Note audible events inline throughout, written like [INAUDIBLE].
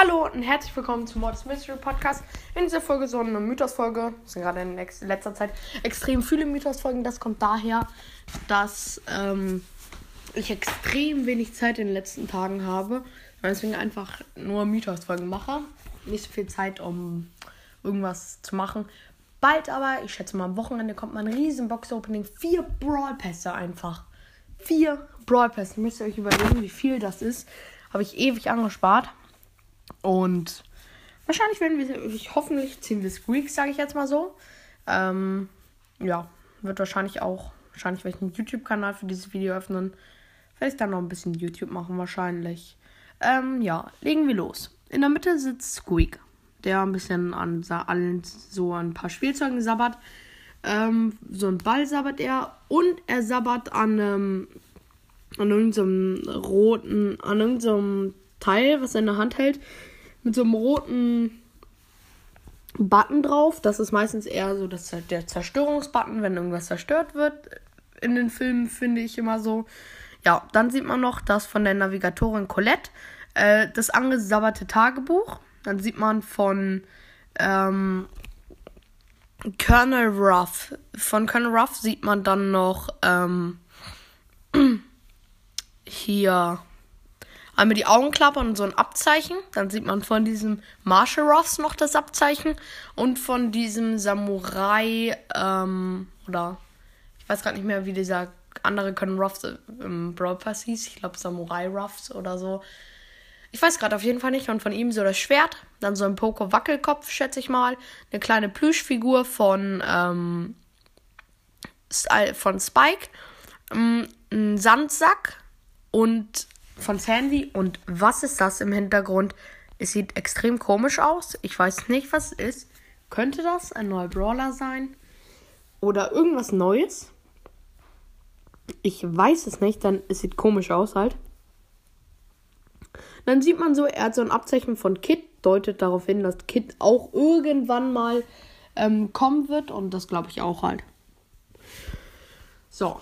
Hallo und herzlich willkommen zum Mordes Mystery Podcast. In dieser Folge so eine Mythos-Folge. Es sind gerade in letzter Zeit extrem viele Mythos-Folgen. Das kommt daher, dass ähm, ich extrem wenig Zeit in den letzten Tagen habe. Deswegen einfach nur Mythos-Folgen mache. Nicht so viel Zeit, um irgendwas zu machen. Bald aber, ich schätze mal am Wochenende, kommt mal ein riesen Box-Opening. Vier Brawl-Pässe einfach. Vier Brawl-Pässe. Müsst ihr euch überlegen, wie viel das ist. Habe ich ewig angespart. Und wahrscheinlich werden wir, ich, hoffentlich ziehen wir Squeaks, sage ich jetzt mal so. Ähm, ja, wird wahrscheinlich auch, wahrscheinlich werde ich einen YouTube-Kanal für dieses Video öffnen. Werde ich dann noch ein bisschen YouTube machen, wahrscheinlich. Ähm, ja, legen wir los. In der Mitte sitzt Squeak, der ein bisschen an allen so ein paar Spielzeugen sabbert. Ähm, so ein Ball sabbert er und er sabbert an, ähm, an irgendeinem roten, an irgendeinem Teil, was er in der Hand hält, mit so einem roten Button drauf. Das ist meistens eher so das, der Zerstörungsbutton, wenn irgendwas zerstört wird. In den Filmen finde ich immer so. Ja, dann sieht man noch das von der Navigatorin Colette, äh, das angesabberte Tagebuch. Dann sieht man von ähm, Colonel Ruff. Von Colonel Ruff sieht man dann noch ähm, [CLEARS THROAT] hier einmal die Augen klappern und so ein Abzeichen. Dann sieht man von diesem Marshall Ross noch das Abzeichen und von diesem Samurai ähm, oder ich weiß gerade nicht mehr, wie dieser andere können Ruffs im Brawl Pass hieß. Ich glaube Samurai Ruffs oder so. Ich weiß gerade auf jeden Fall nicht. Und von ihm so das Schwert, dann so ein Poco Wackelkopf, schätze ich mal, eine kleine Plüschfigur von ähm, von Spike, ähm, ein Sandsack und von Sandy. Und was ist das im Hintergrund? Es sieht extrem komisch aus. Ich weiß nicht, was es ist. Könnte das ein neuer Brawler sein? Oder irgendwas Neues? Ich weiß es nicht, dann es sieht komisch aus halt. Dann sieht man so, er hat so ein Abzeichen von Kit, deutet darauf hin, dass Kit auch irgendwann mal ähm, kommen wird und das glaube ich auch halt. So,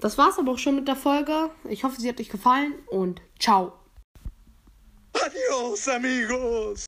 das war's aber auch schon mit der Folge. Ich hoffe, sie hat euch gefallen und ciao. Adios, amigos.